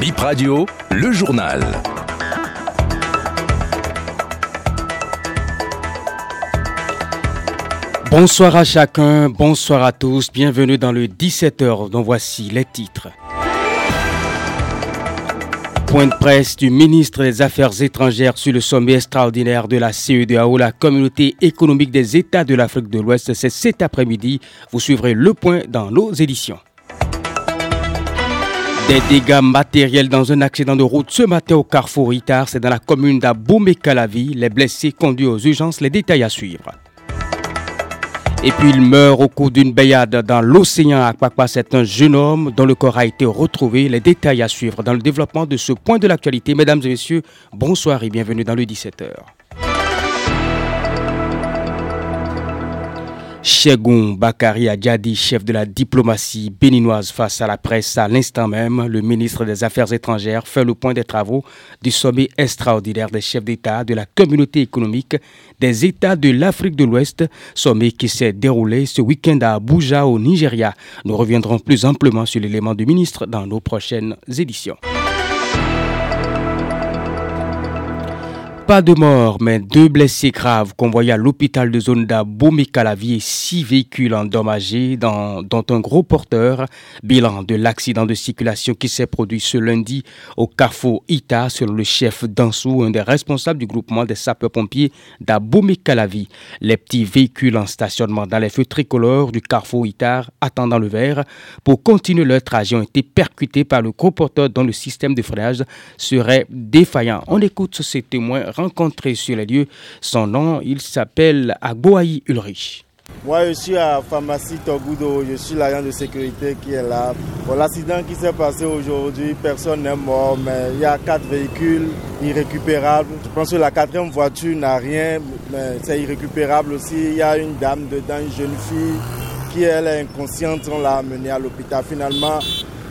Bip Radio, le journal. Bonsoir à chacun, bonsoir à tous, bienvenue dans le 17h dont voici les titres. Point de presse du ministre des Affaires étrangères sur le sommet extraordinaire de la CEDAO, la communauté économique des États de l'Afrique de l'Ouest. C'est cet après-midi. Vous suivrez le point dans nos éditions. Des dégâts matériels dans un accident de route ce matin au carrefour Itar, c'est dans la commune d'Aboumé-Calavi. Les blessés conduits aux urgences, les détails à suivre. Et puis il meurt au cours d'une baignade dans l'océan à Akpakpa. C'est un jeune homme dont le corps a été retrouvé. Les détails à suivre dans le développement de ce point de l'actualité. Mesdames et messieurs, bonsoir et bienvenue dans le 17h. Chegoun Bakari Adjadi, chef de la diplomatie béninoise face à la presse à l'instant même, le ministre des Affaires étrangères fait le point des travaux du sommet extraordinaire des chefs d'État de la communauté économique des États de l'Afrique de l'Ouest, sommet qui s'est déroulé ce week-end à Abuja au Nigeria. Nous reviendrons plus amplement sur l'élément du ministre dans nos prochaines éditions. Pas de mort, mais deux blessés graves convoyés à l'hôpital de zone d'Abomey-Calavi et six véhicules endommagés, dont, un gros porteur. Bilan de l'accident de circulation qui s'est produit ce lundi au carrefour Ita, selon le chef Dansou, un des responsables du groupement des sapeurs-pompiers d'Abomey-Calavi. Les petits véhicules en stationnement dans les feux tricolores du carrefour Itar, attendant le vert, pour continuer leur trajet, ont été percutés par le gros porteur dont le système de freinage serait défaillant. On écoute ces témoins rencontré sur les lieux. Son nom, il s'appelle Agboaï Ulrich. Moi, je suis à Pharmacie Togudo, je suis l'agent de sécurité qui est là. Pour l'accident qui s'est passé aujourd'hui, personne n'est mort, mais il y a quatre véhicules irrécupérables. Je pense que la quatrième voiture n'a rien, mais c'est irrécupérable aussi. Il y a une dame dedans, une jeune fille qui elle est inconsciente, on l'a amenée à l'hôpital. Finalement,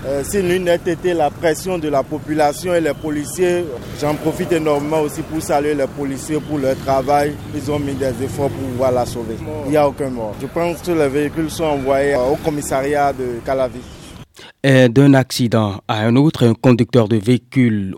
euh, si l'une n'était été la pression de la population et les policiers, j'en profite énormément aussi pour saluer les policiers pour leur travail. Ils ont mis des efforts pour pouvoir la sauver. Il n'y a aucun mort. Je pense que les véhicules sont envoyés au commissariat de Calavi. D'un accident à un autre, un conducteur de véhicule,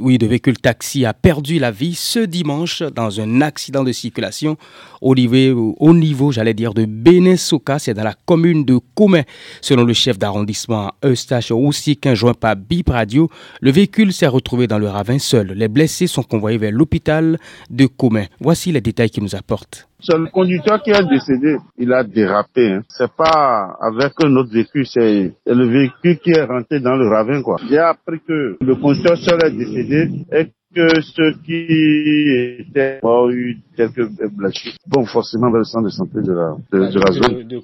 oui, de véhicule taxi a perdu la vie ce dimanche dans un accident de circulation au niveau, au niveau j'allais dire, de Benesoka, c'est dans la commune de Koumé. Selon le chef d'arrondissement Eustache aussi qu'un joint par Bip Radio, le véhicule s'est retrouvé dans le ravin seul. Les blessés sont convoyés vers l'hôpital de Koumé. Voici les détails qu'il nous apporte. C'est le conducteur qui est décédé. Il a dérapé. Hein. C'est pas avec un autre véhicule, c'est le véhicule qui est rentré dans le ravin, quoi. J'ai appris que le conducteur seul est décédé et que ceux qui étaient ont eu quelques blessures. Bon, forcément vers le centre de santé de la, de, de la zone.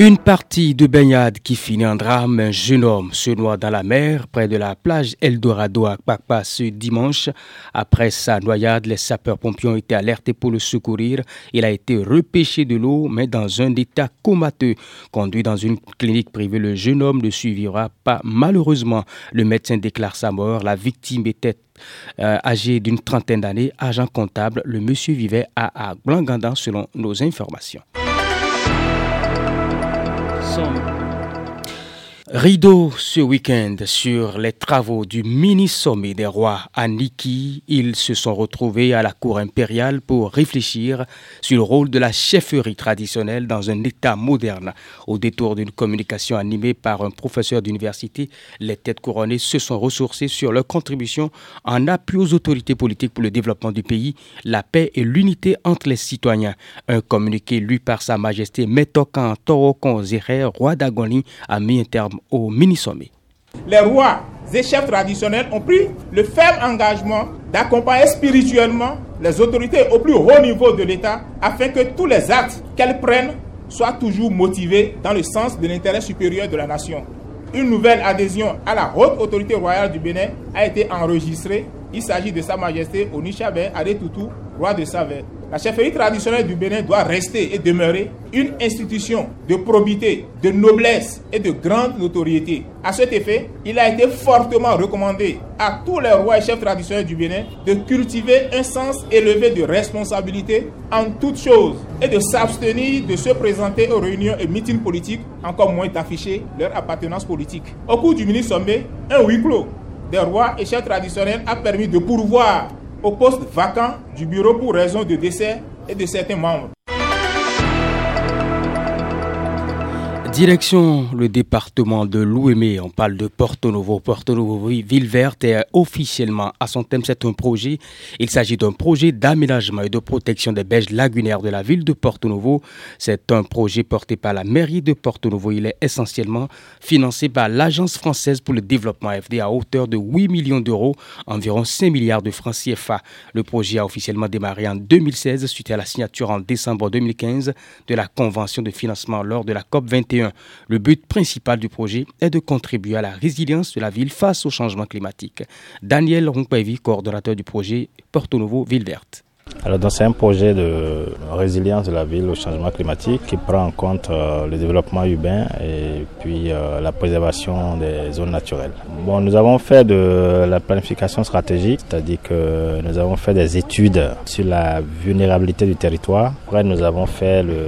Une partie de baignade qui finit en drame, un jeune homme se noie dans la mer près de la plage Eldorado à Kpakpa ce dimanche. Après sa noyade, les sapeurs-pompiers ont été alertés pour le secourir. Il a été repêché de l'eau, mais dans un état comateux. Conduit dans une clinique privée, le jeune homme ne suivra pas. Malheureusement, le médecin déclare sa mort. La victime était euh, âgé d'une trentaine d'années, agent comptable. Le monsieur vivait à, à Blangandan selon nos informations. song. Rideau ce week-end sur les travaux du mini-sommet des rois à Niki. Ils se sont retrouvés à la cour impériale pour réfléchir sur le rôle de la chefferie traditionnelle dans un État moderne. Au détour d'une communication animée par un professeur d'université, les têtes couronnées se sont ressourcées sur leur contribution en appui aux autorités politiques pour le développement du pays, la paix et l'unité entre les citoyens. Un communiqué lu par Sa Majesté Metokan Torokon Zere, roi d'Agoni, a mis un terme au mini-sommet. Les rois et chefs traditionnels ont pris le ferme engagement d'accompagner spirituellement les autorités au plus haut niveau de l'État afin que tous les actes qu'elles prennent soient toujours motivés dans le sens de l'intérêt supérieur de la nation. Une nouvelle adhésion à la haute autorité royale du Bénin a été enregistrée. Il s'agit de Sa Majesté Onishabe Adetoutou, roi de Savè. La chefferie traditionnelle du Bénin doit rester et demeurer une institution de probité, de noblesse et de grande notoriété. À cet effet, il a été fortement recommandé à tous les rois et chefs traditionnels du Bénin de cultiver un sens élevé de responsabilité en toutes choses et de s'abstenir de se présenter aux réunions et meetings politiques, encore moins d'afficher leur appartenance politique. Au cours du mini-sommet, un huis clos des rois et chefs traditionnels a permis de pourvoir au poste vacant du bureau pour raison de décès et de certains membres. Direction le département de l'Ouémé, on parle de Porto Novo. Porto Novo, ville verte, est officiellement à son thème, c'est un projet. Il s'agit d'un projet d'aménagement et de protection des berges lagunaires de la ville de Porto Novo. C'est un projet porté par la mairie de Porto Novo. Il est essentiellement financé par l'Agence française pour le développement FD à hauteur de 8 millions d'euros, environ 5 milliards de francs CFA. Le projet a officiellement démarré en 2016 suite à la signature en décembre 2015 de la convention de financement lors de la COP 21. Le but principal du projet est de contribuer à la résilience de la ville face au changement climatique. Daniel Ronkpaevi, coordonnateur du projet Porto Novo Ville Verte. Alors, c'est un projet de résilience de la ville au changement climatique qui prend en compte euh, le développement urbain et puis euh, la préservation des zones naturelles. Bon, nous avons fait de la planification stratégique, c'est-à-dire que nous avons fait des études sur la vulnérabilité du territoire. Après, nous avons fait le,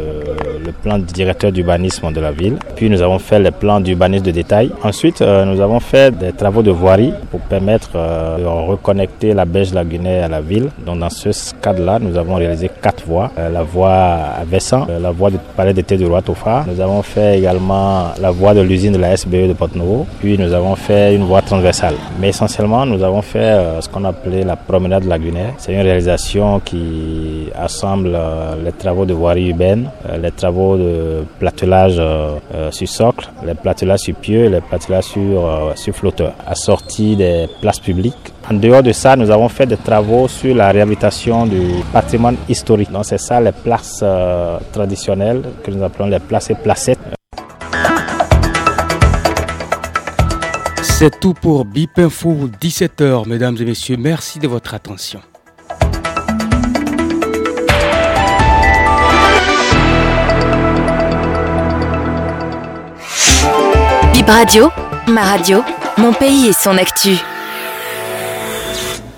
plan directeur d'urbanisme de la ville. Puis, nous avons fait le plan d'urbanisme de détail. Ensuite, euh, nous avons fait des travaux de voirie pour permettre de reconnecter la Beige lagunaire à la ville. Donc, dans ce cadre là nous avons réalisé quatre voies. Euh, la voie à Vessan, euh, la voie du palais d'été du roi Tofa. Nous avons fait également la voie de l'usine de la SBE de Porte-Nouveau. Puis nous avons fait une voie transversale. Mais essentiellement, nous avons fait euh, ce qu'on appelait la promenade lagunaire. C'est une réalisation qui assemble les travaux de voirie urbaine, les travaux de platelage sur socle, les platelages sur pieux et les platelages sur, sur flotteur, assortis des places publiques. En dehors de ça, nous avons fait des travaux sur la réhabilitation du patrimoine historique. Donc c'est ça les places euh, traditionnelles que nous appelons les places et placettes. C'est tout pour BIP Info 17h, mesdames et messieurs. Merci de votre attention. BIP Radio, ma radio, mon pays et son actu.